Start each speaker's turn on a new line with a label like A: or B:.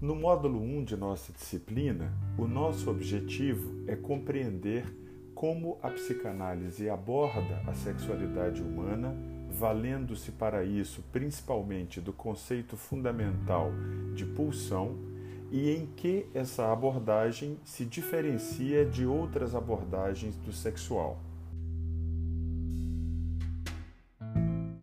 A: No módulo 1 de nossa disciplina, o nosso objetivo é compreender como a psicanálise aborda a sexualidade humana, valendo-se para isso principalmente do conceito fundamental de pulsão e em que essa abordagem se diferencia de outras abordagens do sexual.